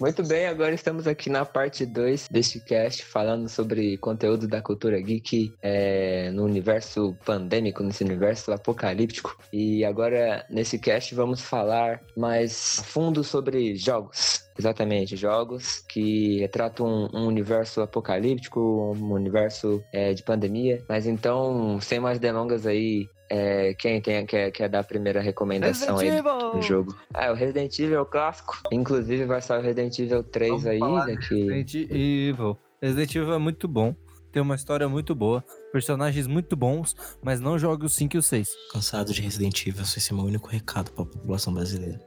Muito bem, agora estamos aqui na parte 2 deste cast, falando sobre conteúdo da cultura geek é, no universo pandêmico, nesse universo apocalíptico. E agora, nesse cast, vamos falar mais fundo sobre jogos. Exatamente, jogos que retratam um, um universo apocalíptico, um universo é, de pandemia. Mas então, sem mais delongas aí, é, quem tem, quer, quer dar a primeira recomendação aí do jogo? Ah, o Resident Evil é o clássico. Inclusive vai sair o Resident Evil 3 Vamos aí falar daqui. Resident Evil. Resident Evil é muito bom. Tem uma história muito boa. Personagens muito bons, mas não jogue o 5 e o 6. Cansado de Resident Evil, esse é meu único recado pra população brasileira.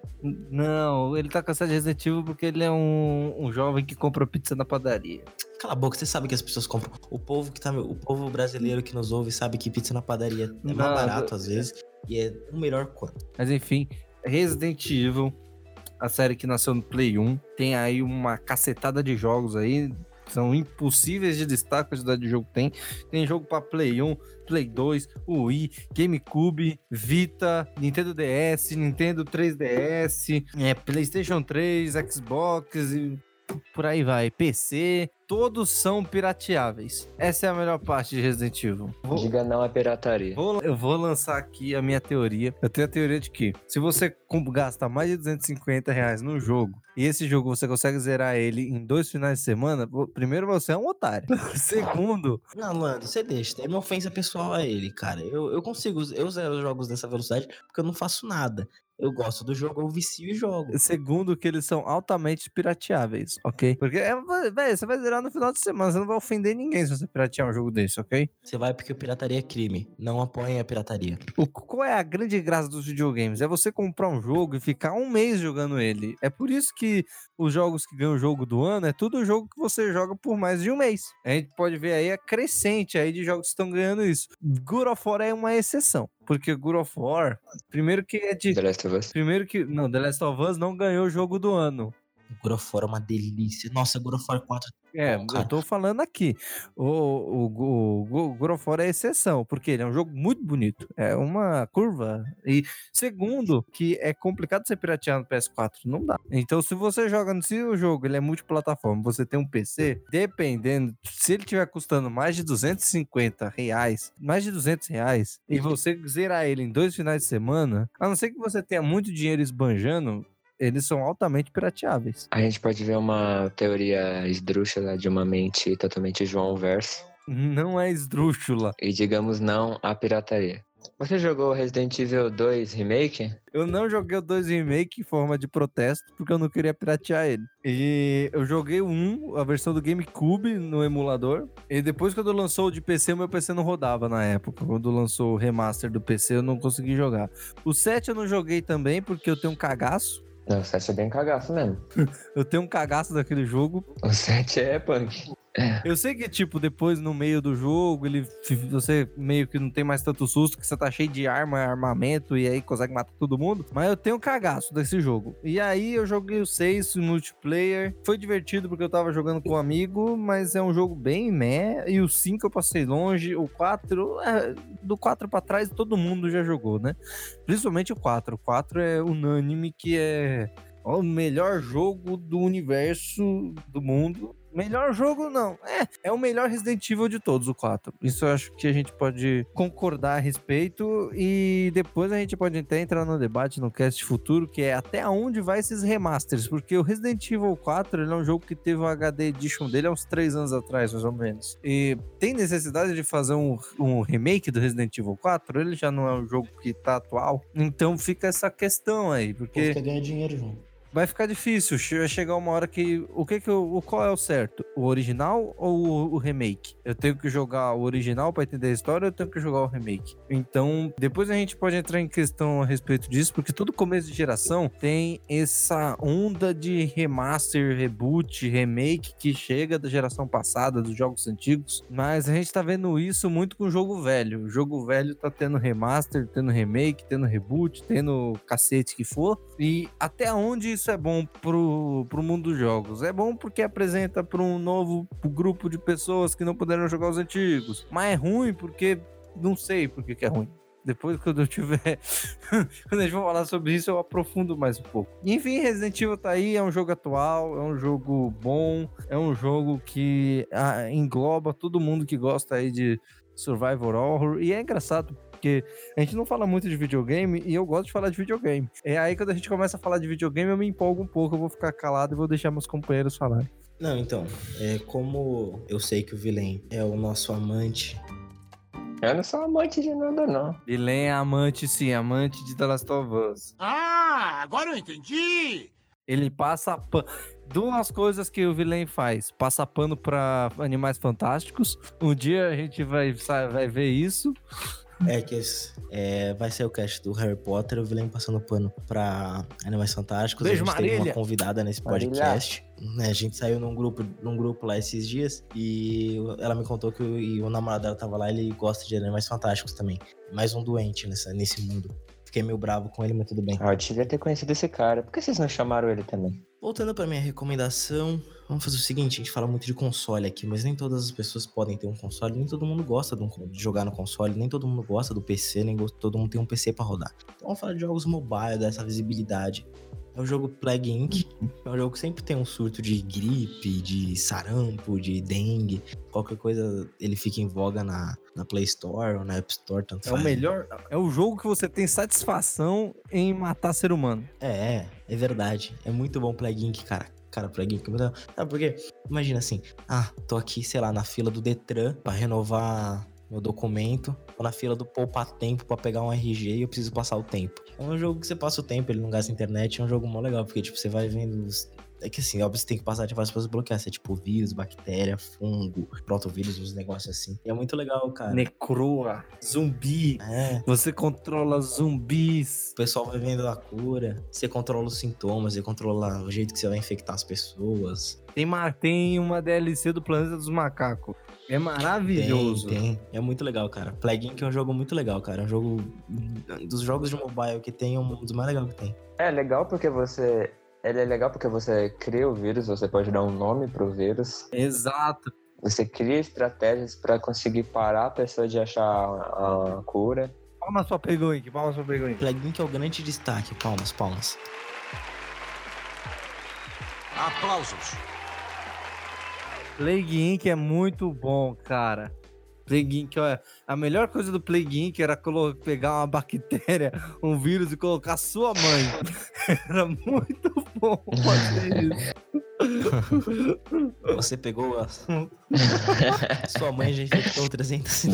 Não, ele tá cansado de Resident Evil porque ele é um, um jovem que compra pizza na padaria. Cala a boca, você sabe que as pessoas compram. O povo que tá. O povo brasileiro que nos ouve sabe que pizza na padaria é mais barato às vezes e é o melhor quanto. Mas enfim, Resident Evil, a série que nasceu no Play 1, tem aí uma cacetada de jogos aí, são impossíveis de destaque a quantidade de jogo que tem. Tem jogo pra Play 1, Play 2, Wii, GameCube, Vita, Nintendo DS, Nintendo 3DS, é, PlayStation 3, Xbox e por aí vai, PC, todos são pirateáveis. Essa é a melhor parte de Resident Evil. Vou- Diga não à pirataria. Vou- eu vou lançar aqui a minha teoria. Eu tenho a teoria de que se você gasta mais de 250 reais num jogo e esse jogo você consegue zerar ele em dois finais de semana, primeiro você é um otário. Segundo, Não, Lando, você deixa. É uma ofensa pessoal a ele, cara. Eu, eu consigo. Eu zero os jogos dessa velocidade porque eu não faço nada. Eu gosto do jogo, eu vicio e jogo. segundo que eles são altamente pirateáveis, ok? Porque, é, você vai zerar no final de semana, você não vai ofender ninguém se você piratear um jogo desse, ok? Você vai porque pirataria é crime. Não apoiem a pirataria. O, qual é a grande graça dos videogames? É você comprar um jogo e ficar um mês jogando ele. É por isso que os jogos que ganham o jogo do ano é tudo jogo que você joga por mais de um mês. A gente pode ver aí a crescente aí de jogos que estão ganhando isso. God of War é uma exceção. Porque God of War, primeiro que é de. The Last of Us. Primeiro que. Não, The Last of Us não ganhou o jogo do ano. Of War é uma delícia. Nossa, God of War 4. É, Bom, eu tô falando aqui. O, o, o, o é exceção, porque ele é um jogo muito bonito. É uma curva. E segundo, que é complicado você piratear no PS4. Não dá. Então, se você joga no se o jogo, ele é multiplataforma, você tem um PC, dependendo, se ele tiver custando mais de 250 reais, mais de 200 reais, e você zerar ele em dois finais de semana, a não ser que você tenha muito dinheiro esbanjando, eles são altamente pirateáveis. A gente pode ver uma teoria esdrúxula de uma mente totalmente João Verso. Não é esdrúxula. E digamos não à pirataria. Você jogou Resident Evil 2 Remake? Eu não joguei o 2 Remake em forma de protesto, porque eu não queria piratear ele. E eu joguei o 1, a versão do GameCube no emulador. E depois, quando lançou o de PC, o meu PC não rodava na época. Quando lançou o remaster do PC, eu não consegui jogar. O 7 eu não joguei também, porque eu tenho um cagaço. Não, o 7 é bem cagaço mesmo. Eu tenho um cagaço daquele jogo. O 7 é punk. Eu sei que, tipo, depois no meio do jogo, ele você meio que não tem mais tanto susto, que você tá cheio de arma, armamento, e aí consegue matar todo mundo. Mas eu tenho cagaço desse jogo. E aí eu joguei o 6 o multiplayer. Foi divertido porque eu tava jogando com um amigo, mas é um jogo bem meh. E o 5 eu passei longe. O 4, é, do 4 pra trás, todo mundo já jogou, né? Principalmente o 4. O 4 é unânime que é o melhor jogo do universo do mundo. Melhor jogo, não. É, é o melhor Resident Evil de todos, o 4. Isso eu acho que a gente pode concordar a respeito. E depois a gente pode até entrar no debate no cast futuro, que é até onde vai esses remasters. Porque o Resident Evil 4 ele é um jogo que teve o HD Edition dele há uns 3 anos atrás, mais ou menos. E tem necessidade de fazer um, um remake do Resident Evil 4? Ele já não é um jogo que tá atual. Então fica essa questão aí. Porque quer ganhar dinheiro, João. Vai ficar difícil. Vai chegar uma hora que. O que que o qual é o certo? O original ou o, remake? Eu tenho que jogar o original pra entender a história ou eu tenho que jogar o remake? Então, depois a gente pode entrar em questão a respeito disso, porque todo começo de geração tem essa onda de remaster, reboot, remake que chega da geração passada, dos jogos antigos. Mas a gente tá vendo isso muito com o jogo velho. O jogo velho tá tendo remaster, tendo remake, tendo reboot, tendo cacete que for. E até onde isso é bom pro, pro mundo dos jogos? É bom porque apresenta para um novo grupo de pessoas que não puderam jogar os antigos. Mas é ruim porque não sei por que que é ruim. Depois, quando eu tiver. quando a gente for falar sobre isso, eu aprofundo mais um pouco. Enfim, Resident Evil tá aí, é um jogo atual, é um jogo bom, é um jogo que ah, engloba todo mundo que gosta aí de survival horror. E é engraçado, porque a gente não fala muito de videogame e eu gosto de falar de videogame. É aí quando a gente começa a falar de videogame, eu me empolgo um pouco, eu vou ficar calado e vou deixar meus companheiros falarem. Não, então, é como eu sei que o Vilen é o nosso amante. Eu não sou amante de nada, não. Vilen é amante, sim, amante de The Last of Us. Ah, agora eu entendi! Ele passa pano. Duas coisas que o Vilen faz: passa pano pra animais fantásticos. Um dia a gente vai, vai ver isso. É que é, vai ser o cast do Harry Potter, o Vilém passando pano pra Animais Fantásticos. Beijo, a gente Marília. teve uma convidada nesse podcast. Né, a gente saiu num grupo, num grupo lá esses dias e ela me contou que o, e o namorado dela tava lá ele gosta de Animais Fantásticos também. Mais um doente nessa, nesse mundo. Fiquei meio bravo com ele, mas tudo bem. Ah, eu devia ter conhecido esse cara. Por que vocês não chamaram ele também? Voltando pra minha recomendação, vamos fazer o seguinte: a gente fala muito de console aqui, mas nem todas as pessoas podem ter um console, nem todo mundo gosta de, um- de jogar no console, nem todo mundo gosta do PC, nem todo mundo tem um PC pra rodar. Então vamos falar de jogos mobile, dessa visibilidade. É o jogo Plague Inc. É um jogo que sempre tem um surto de gripe, de sarampo, de dengue. Qualquer coisa ele fica em voga na, na Play Store ou na App Store, tanto É o faz. melhor. É o jogo que você tem satisfação em matar ser humano. É, é verdade. É muito bom Plague Inc, cara. Cara, Plague Inc é. Sabe por quê? Imagina assim, ah, tô aqui, sei lá, na fila do Detran pra renovar meu documento, ou na fila do Poupa Tempo pra pegar um RG e eu preciso passar o tempo. É um jogo que você passa o tempo, ele não gasta internet, é um jogo mó legal, porque, tipo, você vai vendo... É que assim, óbvio, você tem que passar de várias coisas bloquear, você é tipo vírus, bactéria, fungo, protovírus, uns negócios assim. E é muito legal, cara. Necroa, zumbi. É, Você controla zumbis. O pessoal vai vendo a cura, você controla os sintomas, você controla o jeito que você vai infectar as pessoas. Tem, ma- tem uma DLC do Planeta dos Macacos. É maravilhoso. Tem, tem. É muito legal, cara. Plague Inc é um jogo muito legal, cara. É um jogo dos jogos de mobile que tem, é um dos mais legais que tem. É legal porque você. Ele é legal porque você cria o vírus, você pode dar um nome pro vírus. Exato. Você cria estratégias pra conseguir parar a pessoa de achar a, a cura. Palmas pra Pegoink, palmas pra Pegoink. Plague Inc é o grande destaque. Palmas, palmas. Aplausos. Plague Inc. é muito bom, cara. Plague Inc. Olha, a melhor coisa do Plague Inc. era pegar uma bactéria, um vírus e colocar sua mãe. Era muito bom fazer isso. Você pegou a... Sua mãe já infectou 300.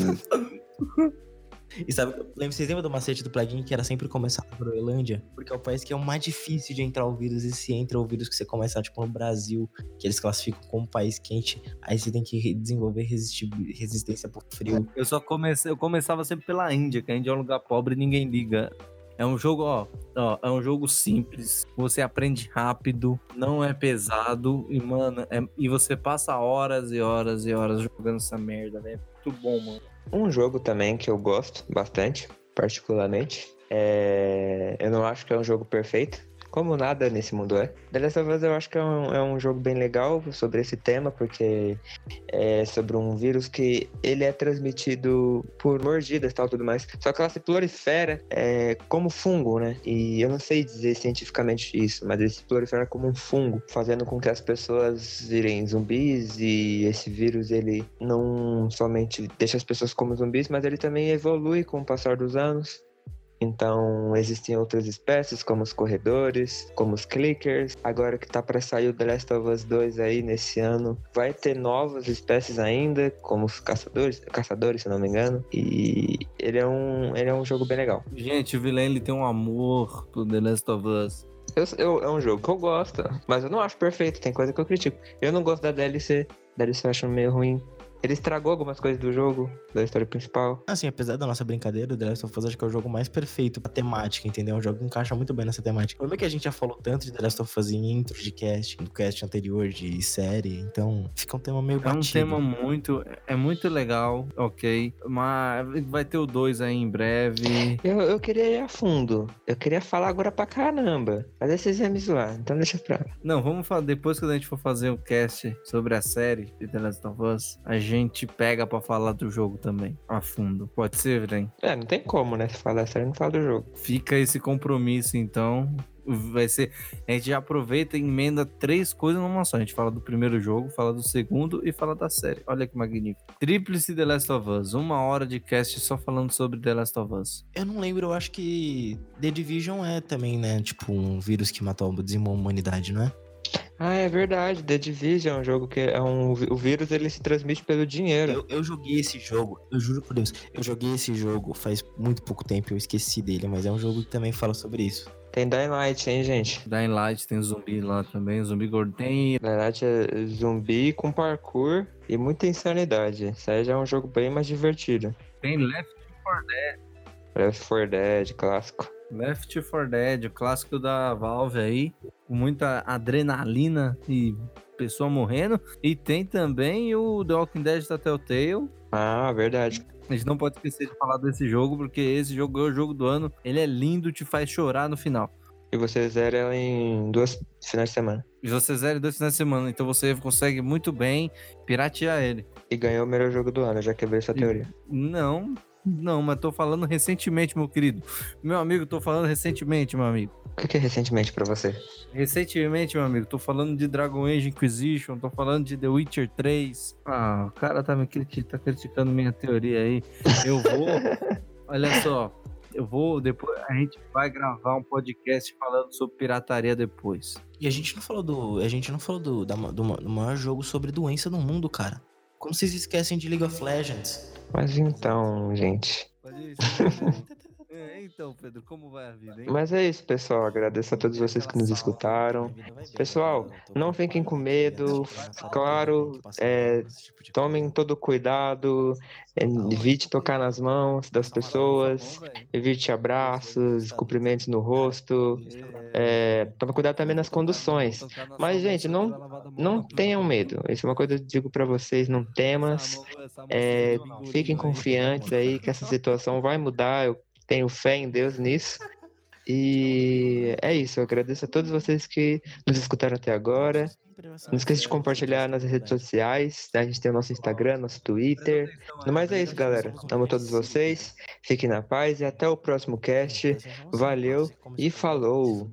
E sabe, lembra, vocês lembram do macete do plugin que era sempre começar na Groenlândia? Porque é o país que é o mais difícil de entrar o vírus. E se entra o vírus que você começar, tipo, no Brasil, que eles classificam como país quente, aí você tem que desenvolver resistência por frio. Eu só comecei, eu começava sempre pela Índia, que a Índia é um lugar pobre e ninguém liga. É um jogo, ó, ó, é um jogo simples, você aprende rápido, não é pesado e, mano, é- e você passa horas e horas e horas jogando essa merda, né? Muito bom, mano. Um jogo também que eu gosto bastante, particularmente. É... Eu não acho que é um jogo perfeito, como nada nesse mundo é. The Last of Us eu acho que é um, é um jogo bem legal sobre esse tema, porque é sobre um vírus que ele é transmitido por mordidas e tal, tudo mais. Só que ela se prolifera é, como fungo, né? E eu não sei dizer cientificamente isso, mas ele se prolifera como um fungo, fazendo com que as pessoas virem zumbis e esse vírus ele não somente deixa as pessoas como zumbis, mas ele também evolui com o passar dos anos. Então, existem outras espécies, como os corredores, como os clickers. Agora que tá para sair o The Last of Us 2 aí nesse ano, vai ter novas espécies ainda, como os caçadores, caçadores, se não me engano. E ele é um, ele é um jogo bem legal. Gente, o Villain ele tem um amor pro The Last of Us. Eu, eu- é um jogo que eu gosto, mas eu não acho perfeito, tem coisa que eu critico. Eu não gosto da DLC, DLC eu acho meio ruim. Ele estragou algumas coisas do jogo, da história principal. Assim, apesar da nossa brincadeira, o The Last of Us acho que é o jogo mais perfeito pra temática, entendeu? É um jogo que encaixa muito bem nessa temática. O problema é que a gente já falou tanto de The Last of Us em intro de cast, no cast anterior de série, então fica um tema meio É um batido. tema muito, é muito legal, ok. Mas vai ter o 2 aí em breve. Eu, eu queria ir a fundo. Eu queria falar agora pra caramba. Mas aí vocês iam me zoar, então deixa pra lá. Não, vamos falar depois que a gente for fazer o cast sobre a série de The Last of Us, a gente gente pega pra falar do jogo também, a fundo. Pode ser, Vren? É, não tem como, né? Se falar sério, não fala do jogo. Fica esse compromisso, então. Vai ser. A gente já aproveita e emenda três coisas numa só. A gente fala do primeiro jogo, fala do segundo e fala da série. Olha que magnífico. Tríplice The Last of Us. Uma hora de cast só falando sobre The Last of Us. Eu não lembro, eu acho que The Division é também, né? Tipo, um vírus que matou a humanidade, não é? Ah, é verdade. The Division é um jogo que é um. O vírus ele se transmite pelo dinheiro. Eu, eu joguei esse jogo, eu juro por Deus, eu joguei esse jogo faz muito pouco tempo, eu esqueci dele, mas é um jogo que também fala sobre isso. Tem Dying Light, hein, gente? Dying Light tem zumbi lá também, zumbi gordo. Tem. Dying Light é zumbi com parkour e muita insanidade. Isso aí já é um jogo bem mais divertido. Tem Left 4 Dead. Left 4 Dead, clássico. Left 4 Dead, o clássico da Valve aí, com muita adrenalina e pessoa morrendo. E tem também o The Walking Dead da Telltale. Ah, verdade. A gente não pode esquecer de falar desse jogo, porque esse jogo é o jogo do ano. Ele é lindo, te faz chorar no final. E você zera ela em duas finais de semana. E você zera em dois finais de semana, então você consegue muito bem piratear ele. E ganhou o melhor jogo do ano, já quebrei essa teoria. Não, não, mas tô falando recentemente, meu querido. Meu amigo, tô falando recentemente, meu amigo. O que que é recentemente pra você? Recentemente, meu amigo, tô falando de Dragon Age Inquisition, tô falando de The Witcher 3. Ah, o cara tá me criti- tá criticando minha teoria aí. Eu vou. Olha só, eu vou. Depois a gente vai gravar um podcast falando sobre pirataria depois. E a gente não falou do. A gente não falou do, da- do, do maior jogo sobre doença do mundo, cara. Como vocês esquecem de League of Legends? Mas então, gente. então, Pedro, como vai a vida, hein? Mas é isso, pessoal. Agradeço a todos vocês que nos escutaram. Pessoal, não fiquem com medo. Claro, é, tomem todo o cuidado. é, Evite tocar nas mãos das pessoas. Evite abraços, cumprimentos no rosto. É, tome cuidado também nas conduções. Mas, gente, não, não tenham medo. Isso é uma coisa que eu digo pra vocês. Não temas. É, fiquem confiantes aí que essa situação vai mudar. Eu tenho fé em Deus nisso. E é isso. Eu agradeço a todos vocês que nos escutaram até agora. Não esqueça de compartilhar nas redes sociais. né? A gente tem o nosso Instagram, nosso Twitter. No mais é isso, galera. Amo todos vocês. Fiquem na paz e até o próximo cast. Valeu e falou.